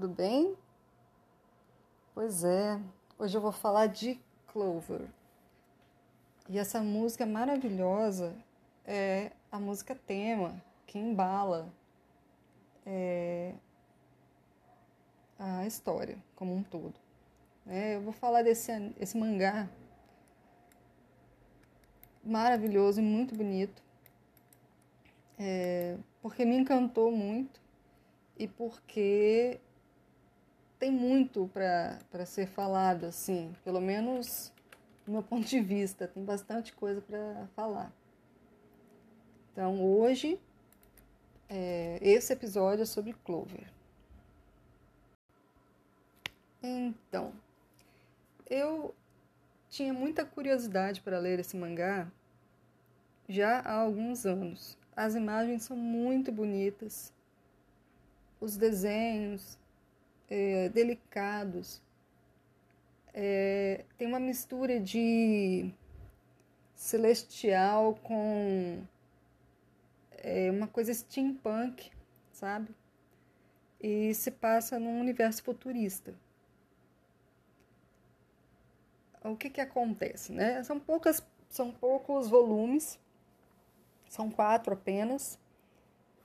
Tudo bem? Pois é, hoje eu vou falar de Clover. E essa música maravilhosa é a música tema que embala é, a história como um todo. É, eu vou falar desse esse mangá maravilhoso e muito bonito, é, porque me encantou muito e porque tem muito para ser falado, assim, pelo menos do meu ponto de vista, tem bastante coisa para falar. Então, hoje, é, esse episódio é sobre Clover. Então, eu tinha muita curiosidade para ler esse mangá já há alguns anos. As imagens são muito bonitas, os desenhos é, delicados. É, tem uma mistura de celestial com é, uma coisa steampunk, sabe? E se passa num universo futurista. O que que acontece, né? São poucas, são poucos volumes, são quatro apenas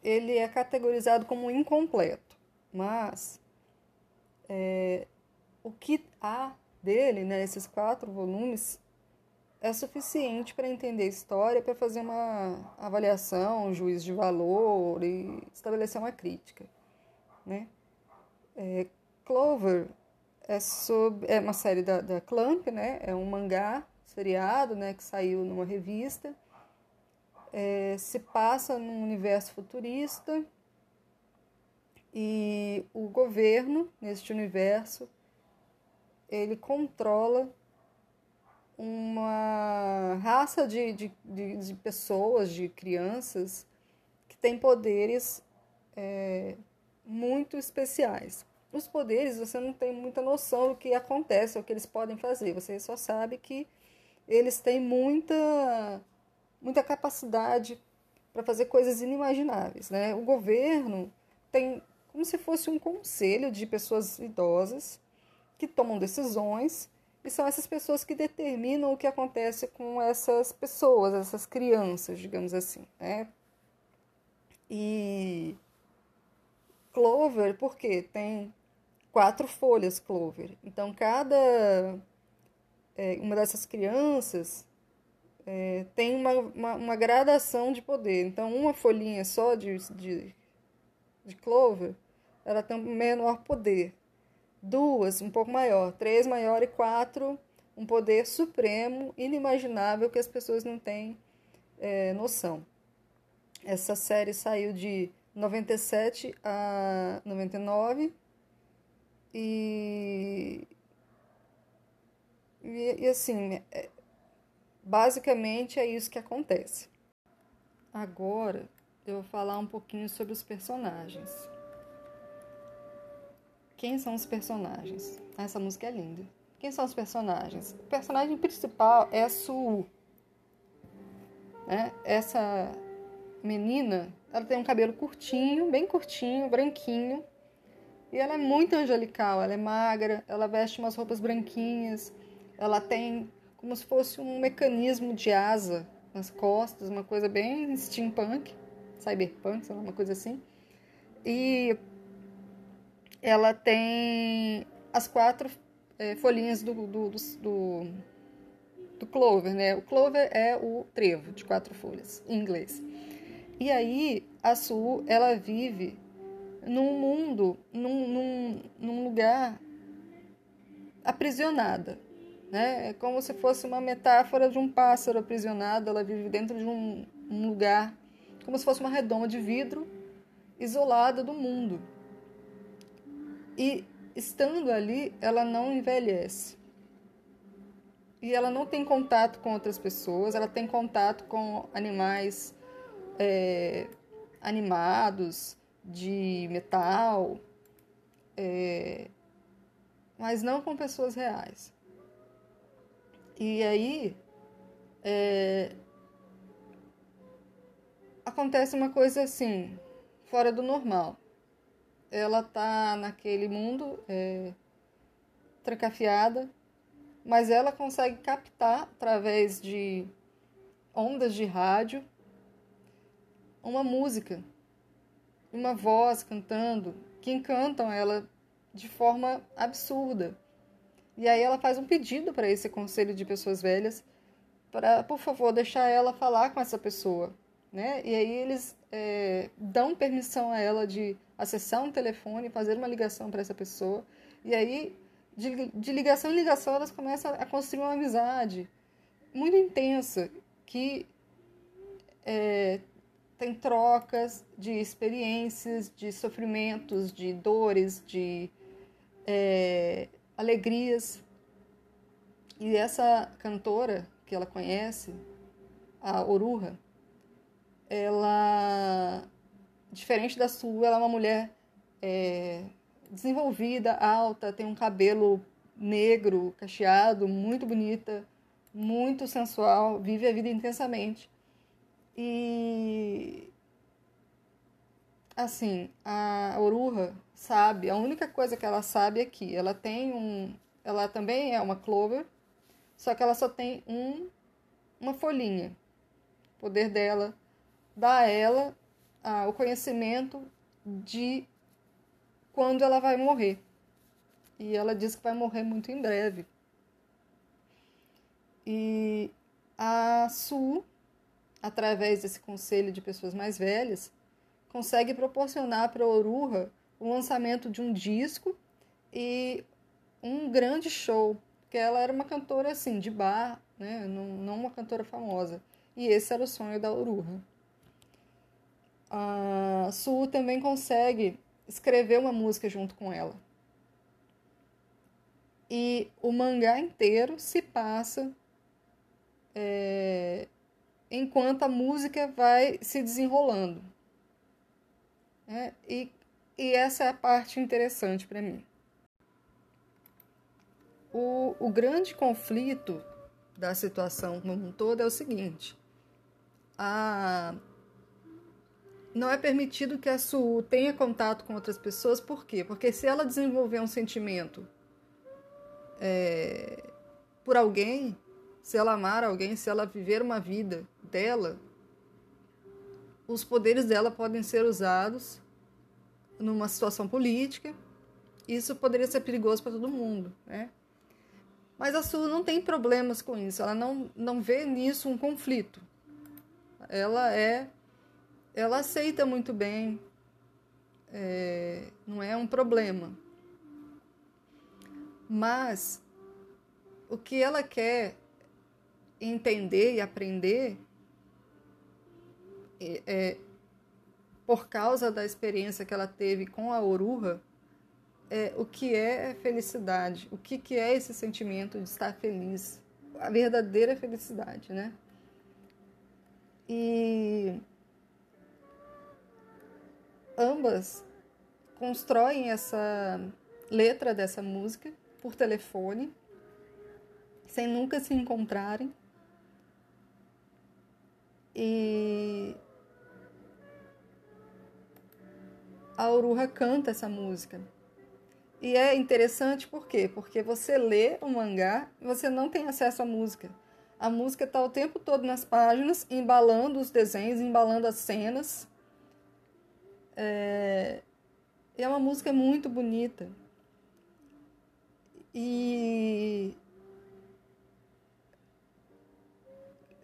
ele é categorizado como incompleto, mas é, o que há dele, né, esses quatro volumes, é suficiente para entender a história, para fazer uma avaliação, um juízo de valor e estabelecer uma crítica. Né? É, Clover é, sobre, é uma série da, da Clamp, né? é um mangá seriado né, que saiu numa revista é, se passa num universo futurista e o governo, neste universo, ele controla uma raça de, de, de, de pessoas, de crianças, que têm poderes é, muito especiais. Os poderes você não tem muita noção do que acontece, o que eles podem fazer, você só sabe que eles têm muita muita capacidade para fazer coisas inimagináveis. Né? O governo tem como se fosse um conselho de pessoas idosas que tomam decisões e são essas pessoas que determinam o que acontece com essas pessoas, essas crianças, digamos assim. Né? E Clover, porque tem quatro folhas Clover. Então, cada é, uma dessas crianças é, tem uma, uma, uma, gradação de poder. Então, uma folhinha só de, de, de clover, ela tem um menor poder. Duas, um pouco maior. Três, maior. E quatro, um poder supremo, inimaginável, que as pessoas não têm é, noção. Essa série saiu de 97 a 99 e, e, e assim, é, Basicamente é isso que acontece. Agora eu vou falar um pouquinho sobre os personagens. Quem são os personagens? Essa música é linda. Quem são os personagens? O personagem principal é a Su. Né? Essa menina, ela tem um cabelo curtinho, bem curtinho, branquinho. E ela é muito angelical, ela é magra, ela veste umas roupas branquinhas, ela tem como se fosse um mecanismo de asa nas costas, uma coisa bem steampunk, cyberpunk, sei lá, uma coisa assim. E ela tem as quatro é, folhinhas do, do, do, do, clover, né? O clover é o trevo de quatro folhas, em inglês. E aí, a Su, ela vive num mundo, num, num, num lugar aprisionada. Né? É como se fosse uma metáfora de um pássaro aprisionado, ela vive dentro de um, um lugar, como se fosse uma redoma de vidro, isolada do mundo. E estando ali, ela não envelhece. E ela não tem contato com outras pessoas, ela tem contato com animais é, animados, de metal, é, mas não com pessoas reais. E aí é, acontece uma coisa assim, fora do normal. Ela tá naquele mundo é, trancafiada, mas ela consegue captar através de ondas de rádio uma música, uma voz cantando, que encantam ela de forma absurda. E aí ela faz um pedido para esse conselho de pessoas velhas para, por favor, deixar ela falar com essa pessoa, né? E aí eles é, dão permissão a ela de acessar um telefone, fazer uma ligação para essa pessoa. E aí, de, de ligação em ligação, elas começam a construir uma amizade muito intensa, que é, tem trocas de experiências, de sofrimentos, de dores, de é, alegrias. E essa cantora que ela conhece, a Oruha, ela, diferente da sua, ela é uma mulher é, desenvolvida, alta, tem um cabelo negro, cacheado, muito bonita, muito sensual, vive a vida intensamente. E assim, a Oruha sabe, a única coisa que ela sabe é que ela tem um, ela também é uma clover, só que ela só tem um uma folhinha. O poder dela dá a ela ah, o conhecimento de quando ela vai morrer. E ela diz que vai morrer muito em breve. E a Su através desse conselho de pessoas mais velhas, consegue proporcionar para Oruha o lançamento de um disco e um grande show, porque ela era uma cantora assim, de bar, né? não, não uma cantora famosa. E esse era o sonho da Oruha. A Su também consegue escrever uma música junto com ela. E o mangá inteiro se passa é, enquanto a música vai se desenrolando. É, e, e essa é a parte interessante para mim. O, o grande conflito da situação como um todo é o seguinte: a, não é permitido que a Su tenha contato com outras pessoas, por quê? Porque se ela desenvolver um sentimento é, por alguém, se ela amar alguém, se ela viver uma vida dela, os poderes dela podem ser usados numa situação política. Isso poderia ser perigoso para todo mundo, né? Mas a Su não tem problemas com isso. Ela não, não vê nisso um conflito. Ela é, ela aceita muito bem. É, não é um problema. Mas o que ela quer entender e aprender é, é, por causa da experiência que ela teve com a oruha, é, o que é felicidade, o que, que é esse sentimento de estar feliz, a verdadeira felicidade, né? E ambas constroem essa letra dessa música por telefone, sem nunca se encontrarem. E a Uruha canta essa música. E é interessante por quê? Porque você lê o mangá e você não tem acesso à música. A música está o tempo todo nas páginas, embalando os desenhos, embalando as cenas. É, é uma música muito bonita. E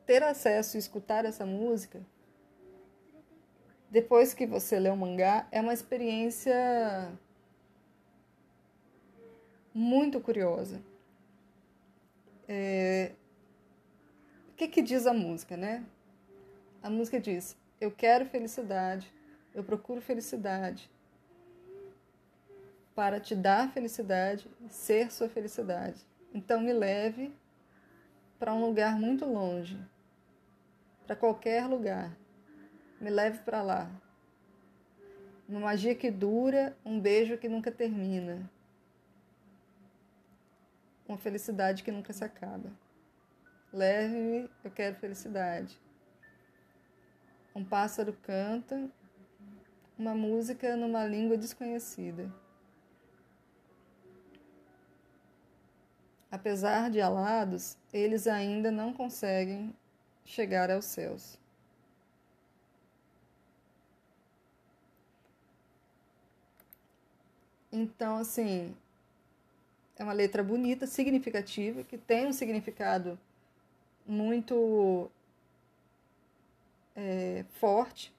ter acesso e escutar essa música, depois que você lê o mangá, é uma experiência muito curiosa. É... O que, que diz a música, né? A música diz: Eu quero felicidade, eu procuro felicidade para te dar felicidade, ser sua felicidade. Então me leve para um lugar muito longe, para qualquer lugar. Me leve para lá. Uma magia que dura, um beijo que nunca termina. Uma felicidade que nunca se acaba. Leve-me, eu quero felicidade. Um pássaro canta, uma música numa língua desconhecida. Apesar de alados, eles ainda não conseguem chegar aos céus. Então, assim, é uma letra bonita, significativa, que tem um significado muito é, forte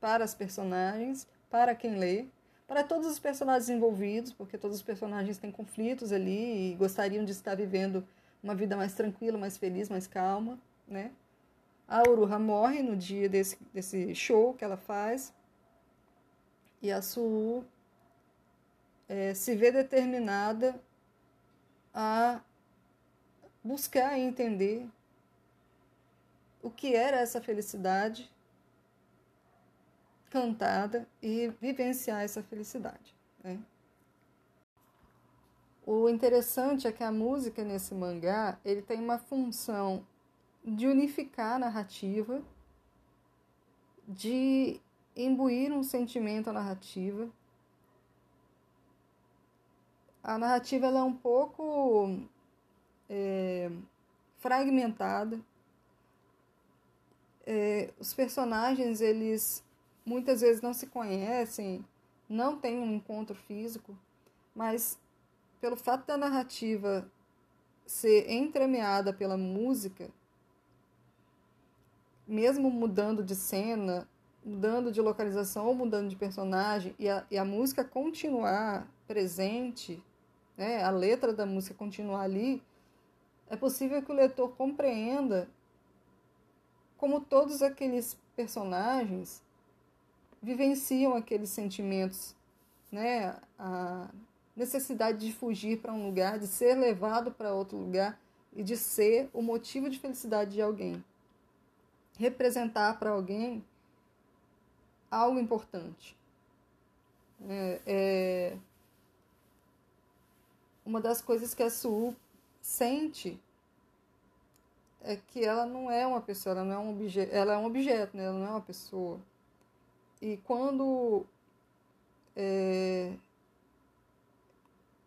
para as personagens, para quem lê, para todos os personagens envolvidos, porque todos os personagens têm conflitos ali e gostariam de estar vivendo uma vida mais tranquila, mais feliz, mais calma, né? A Uruha morre no dia desse, desse show que ela faz e a Suu é, se vê determinada a buscar e entender o que era essa felicidade cantada e vivenciar essa felicidade. Né? O interessante é que a música nesse mangá ele tem uma função de unificar a narrativa, de imbuir um sentimento à narrativa. A narrativa ela é um pouco é, fragmentada. É, os personagens eles muitas vezes não se conhecem, não têm um encontro físico, mas pelo fato da narrativa ser entremeada pela música, mesmo mudando de cena, mudando de localização ou mudando de personagem, e a, e a música continuar presente, né, a letra da música continuar ali, é possível que o leitor compreenda como todos aqueles personagens vivenciam aqueles sentimentos, né? A necessidade de fugir para um lugar, de ser levado para outro lugar e de ser o motivo de felicidade de alguém. Representar para alguém algo importante. É, é, uma das coisas que a Su sente é que ela não é uma pessoa, ela não é um objeto, ela é um objeto, né? ela não é uma pessoa. E quando é,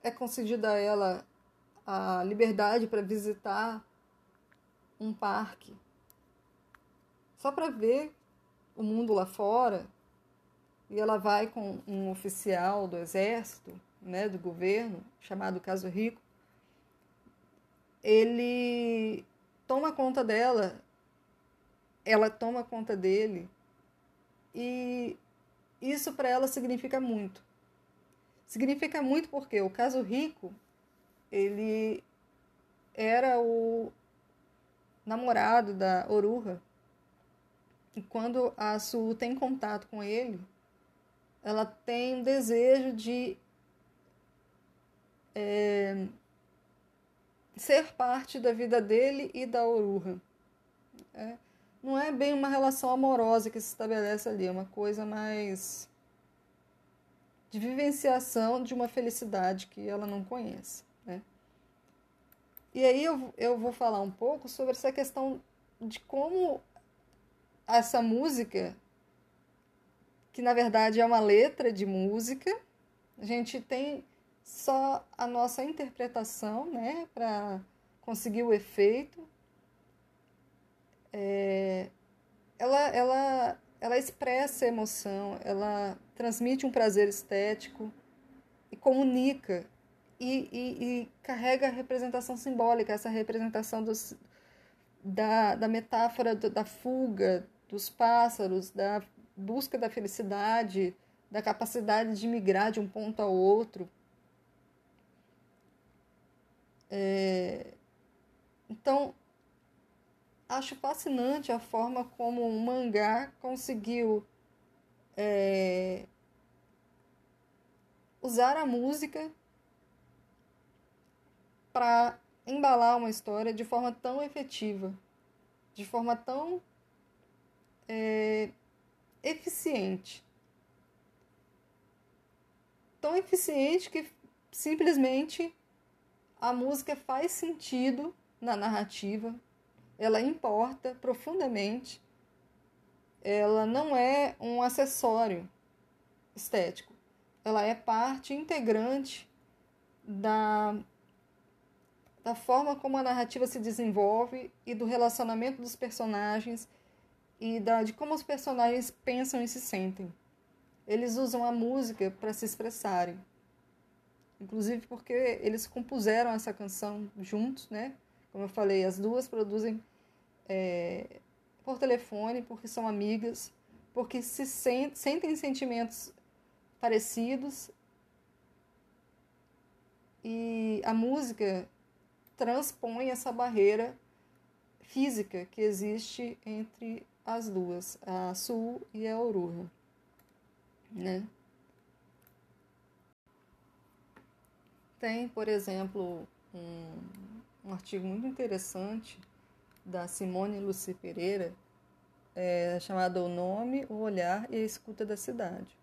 é concedida a ela a liberdade para visitar um parque, só para ver o mundo lá fora, e ela vai com um oficial do exército, né, do governo, chamado Caso Rico, ele toma conta dela, ela toma conta dele e isso para ela significa muito. Significa muito porque o caso rico, ele era o namorado da Oruha. E quando a Su tem contato com ele, ela tem um desejo de é, ser parte da vida dele e da Oruha. É não é bem uma relação amorosa que se estabelece ali, é uma coisa mais de vivenciação de uma felicidade que ela não conhece. Né? E aí eu, eu vou falar um pouco sobre essa questão de como essa música, que na verdade é uma letra de música, a gente tem só a nossa interpretação né, para conseguir o efeito, é, ela, ela, ela expressa emoção, ela transmite um prazer estético e comunica e, e, e carrega a representação simbólica, essa representação dos, da, da metáfora do, da fuga dos pássaros, da busca da felicidade, da capacidade de migrar de um ponto ao outro. É, então, acho fascinante a forma como o mangá conseguiu é, usar a música para embalar uma história de forma tão efetiva, de forma tão é, eficiente. Tão eficiente que simplesmente a música faz sentido na narrativa, ela importa profundamente. Ela não é um acessório. estético. Ela é parte integrante da, da forma como a narrativa se desenvolve e do relacionamento dos personagens e da, de como os personagens pensam e se sentem. Eles usam a música para se expressarem. Inclusive porque eles compuseram essa canção juntos, né? Como eu falei, as duas produzem é, por telefone, porque são amigas, porque se sent, sentem sentimentos parecidos e a música transpõe essa barreira física que existe entre as duas, a Sul e a Aurora, né? Tem, por exemplo, um, um artigo muito interessante da Simone Luci Pereira, é, chamado O Nome, o Olhar e a Escuta da Cidade,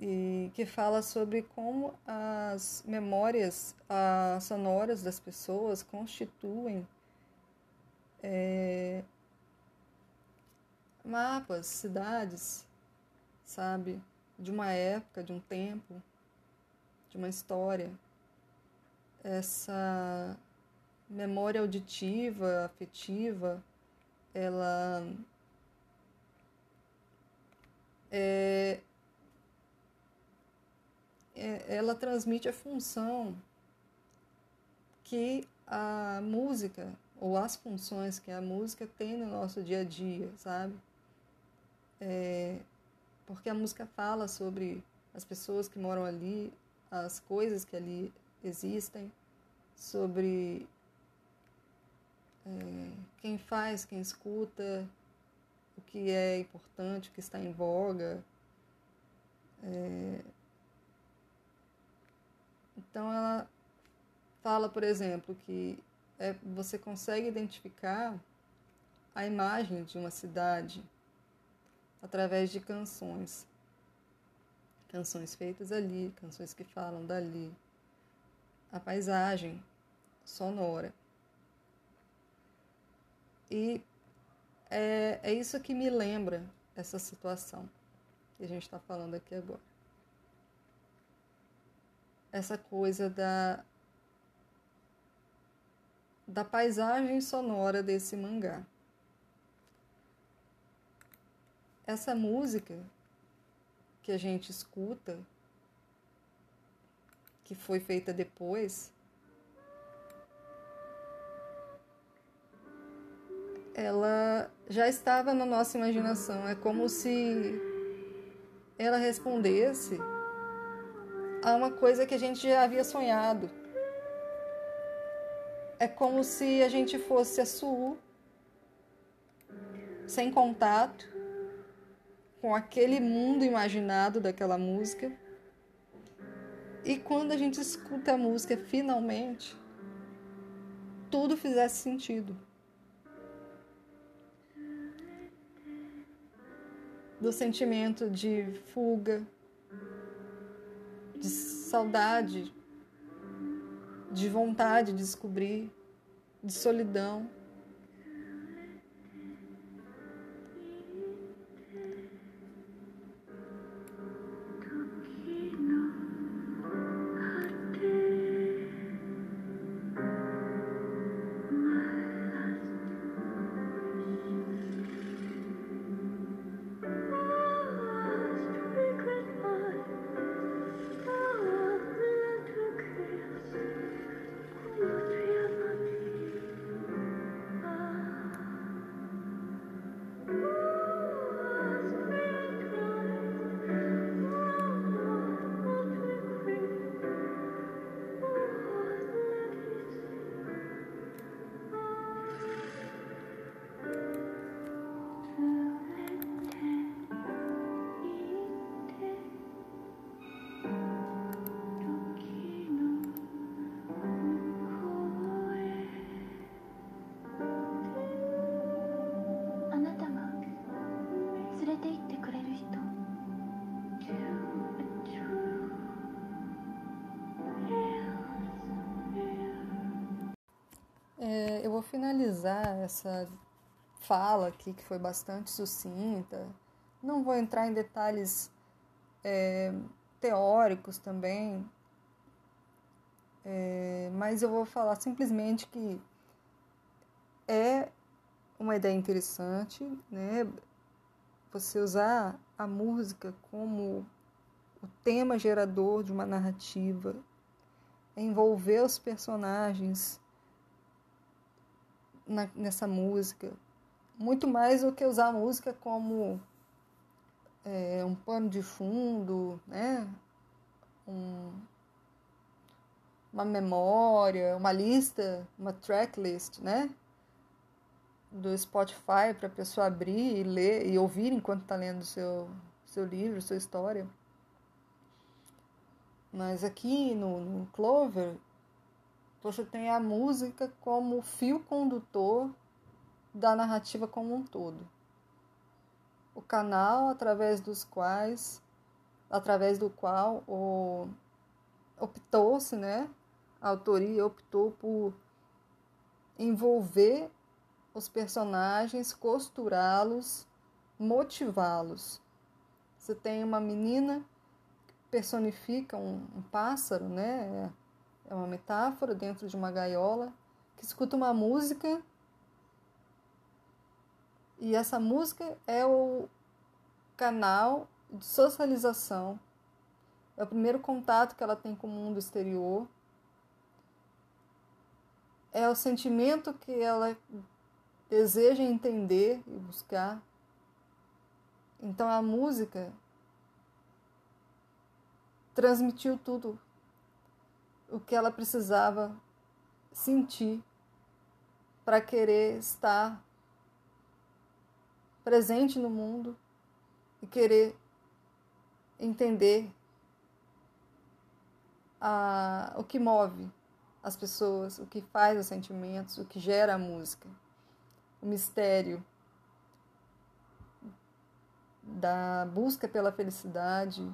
e que fala sobre como as memórias as sonoras das pessoas constituem é, mapas, cidades, sabe, de uma época, de um tempo, de uma história. Essa memória auditiva, afetiva, ela é, é, ela transmite a função que a música ou as funções que a música tem no nosso dia a dia, sabe? É, porque a música fala sobre as pessoas que moram ali, as coisas que ali existem, sobre é, quem faz, quem escuta, o que é importante, o que está em voga. É, então ela fala, por exemplo, que é, você consegue identificar a imagem de uma cidade através de canções. Canções feitas ali, canções que falam dali. A paisagem sonora. E é, é isso que me lembra essa situação que a gente está falando aqui agora. Essa coisa da, da paisagem sonora desse mangá. Essa música que a gente escuta, que foi feita depois, ela já estava na nossa imaginação. É como se ela respondesse a uma coisa que a gente já havia sonhado. É como se a gente fosse a Su, sem contato com aquele mundo imaginado daquela música. E quando a gente escuta a música finalmente, tudo fizesse sentido. do sentimento de fuga, de saudade, de vontade de descobrir, de solidão. Finalizar essa fala aqui, que foi bastante sucinta. Não vou entrar em detalhes é, teóricos também, é, mas eu vou falar simplesmente que é uma ideia interessante, né? Você usar a música como o tema gerador de uma narrativa, envolver os personagens na, nessa música, muito mais do que usar a música como é, um pano de fundo, né? Um, uma memória, uma lista, uma tracklist, né? Do Spotify para a pessoa abrir e ler e ouvir enquanto está lendo seu seu livro, sua história. Mas aqui no, no Clover você tem a música como fio condutor da narrativa como um todo. O canal através dos quais, através do qual optou-se, né? A autoria optou por envolver os personagens, costurá-los, motivá-los. Você tem uma menina que personifica um, um pássaro, né? É uma metáfora dentro de uma gaiola, que escuta uma música e essa música é o canal de socialização, é o primeiro contato que ela tem com o mundo exterior, é o sentimento que ela deseja entender e buscar. Então a música transmitiu tudo o que ela precisava sentir para querer estar presente no mundo e querer entender a, o que move as pessoas, o que faz os sentimentos, o que gera a música, o mistério da busca pela felicidade,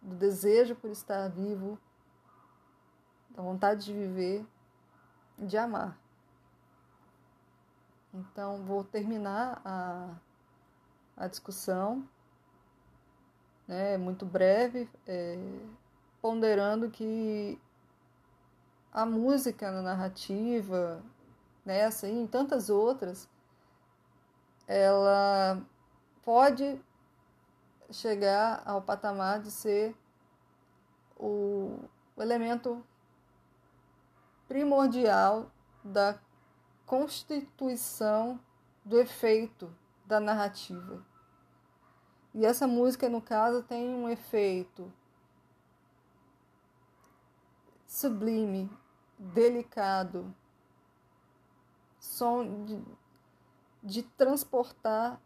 do desejo por estar vivo da vontade de viver, de amar. Então, vou terminar a, a discussão, né, muito breve, é, ponderando que a música na narrativa, nessa e em tantas outras, ela pode chegar ao patamar de ser o elemento primordial da constituição do efeito da narrativa. E essa música, no caso, tem um efeito sublime, delicado, som de, de transportar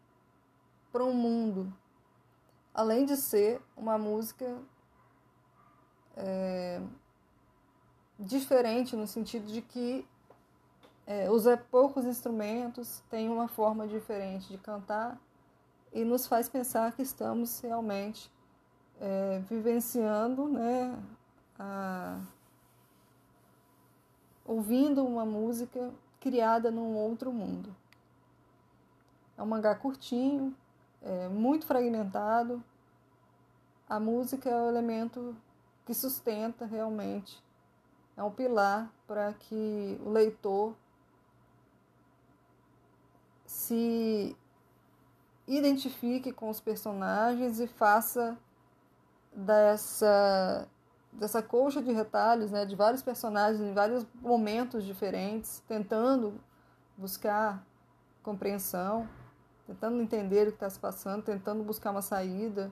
para um mundo, além de ser uma música é, diferente no sentido de que é, usa poucos instrumentos, tem uma forma diferente de cantar e nos faz pensar que estamos realmente é, vivenciando, né, a, ouvindo uma música criada num outro mundo. É um mangá curtinho, é, muito fragmentado. A música é o elemento que sustenta realmente é um pilar para que o leitor se identifique com os personagens e faça dessa dessa colcha de retalhos, né, de vários personagens em vários momentos diferentes, tentando buscar compreensão, tentando entender o que está se passando, tentando buscar uma saída.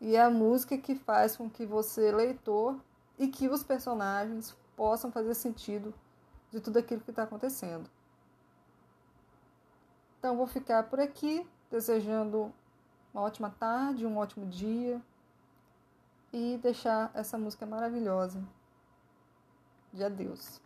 E é a música que faz com que você, leitor, e que os personagens possam fazer sentido de tudo aquilo que está acontecendo. Então, vou ficar por aqui, desejando uma ótima tarde, um ótimo dia e deixar essa música maravilhosa de adeus.